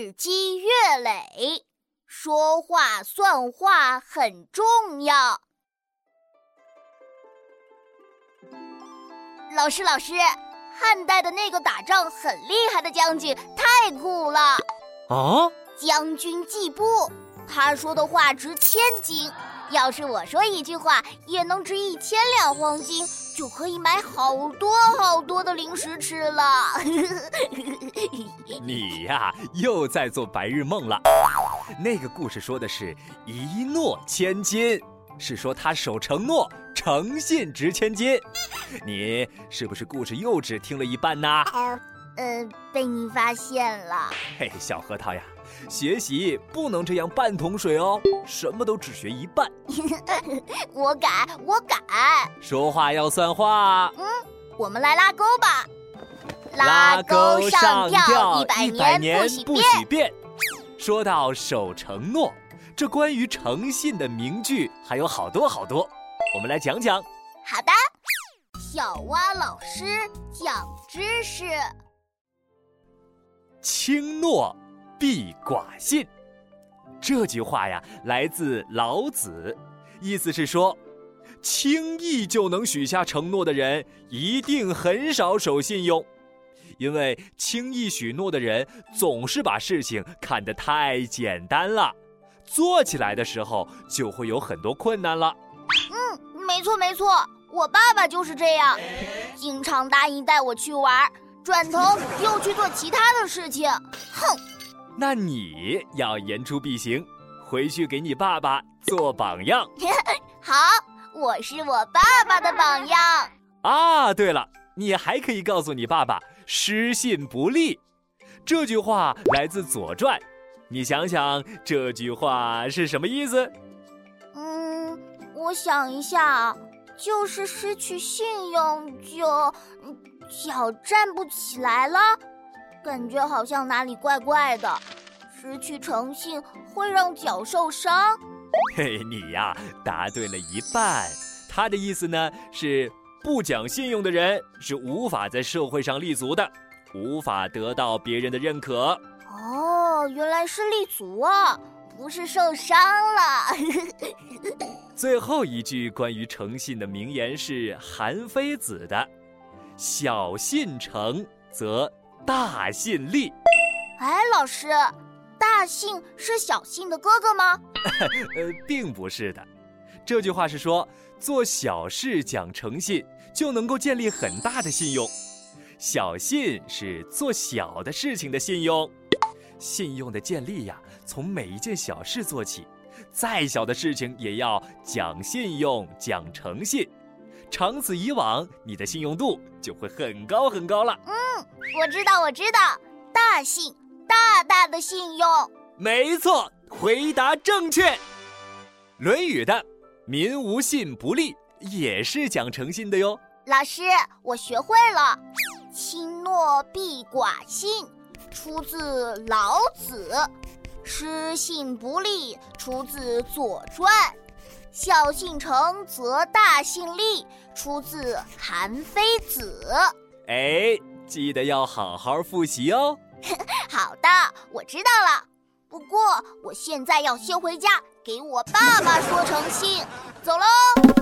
日积月累，说话算话很重要。老师，老师，汉代的那个打仗很厉害的将军太酷了！啊，将军季布，他说的话值千金。要是我说一句话也能值一千两黄金，就可以买好多好多的零食吃了。你呀，又在做白日梦了。那个故事说的是一诺千金，是说他守承诺、诚信值千金。你是不是故事又只听了一半呢？呃，被你发现了。嘿，小核桃呀。学习不能这样半桶水哦，什么都只学一半。我改，我改。说话要算话。嗯，我们来拉钩吧。拉钩上吊一百年不许变。说到守承诺，这关于诚信的名句还有好多好多，我们来讲讲。好的，小蛙老师讲知识。轻诺。必寡信，这句话呀，来自老子，意思是说，轻易就能许下承诺的人，一定很少守信用，因为轻易许诺的人总是把事情看得太简单了，做起来的时候就会有很多困难了。嗯，没错没错，我爸爸就是这样，经常答应带我去玩，转头又去做其他的事情，哼。那你要言出必行，回去给你爸爸做榜样。好，我是我爸爸的榜样。啊，对了，你还可以告诉你爸爸“失信不立”这句话来自《左传》，你想想这句话是什么意思？嗯，我想一下，就是失去信用就脚站不起来了。感觉好像哪里怪怪的，失去诚信会让脚受伤。嘿，你呀，答对了一半。他的意思呢是，不讲信用的人是无法在社会上立足的，无法得到别人的认可。哦，原来是立足啊，不是受伤了。最后一句关于诚信的名言是韩非子的：“小信诚则。”大信立，哎，老师，大信是小信的哥哥吗？呃，并不是的，这句话是说做小事讲诚信就能够建立很大的信用，小信是做小的事情的信用，信用的建立呀，从每一件小事做起，再小的事情也要讲信用、讲诚信。长此以往，你的信用度就会很高很高了。嗯，我知道，我知道，大信，大大的信用。没错，回答正确。《论语》的“民无信不立”也是讲诚信的哟。老师，我学会了，“轻诺必寡信”出自老子，“失信不立”出自《左传》。小信诚则大信立，出自韩非子。哎，记得要好好复习哦。好的，我知道了。不过我现在要先回家，给我爸爸说诚信。走喽。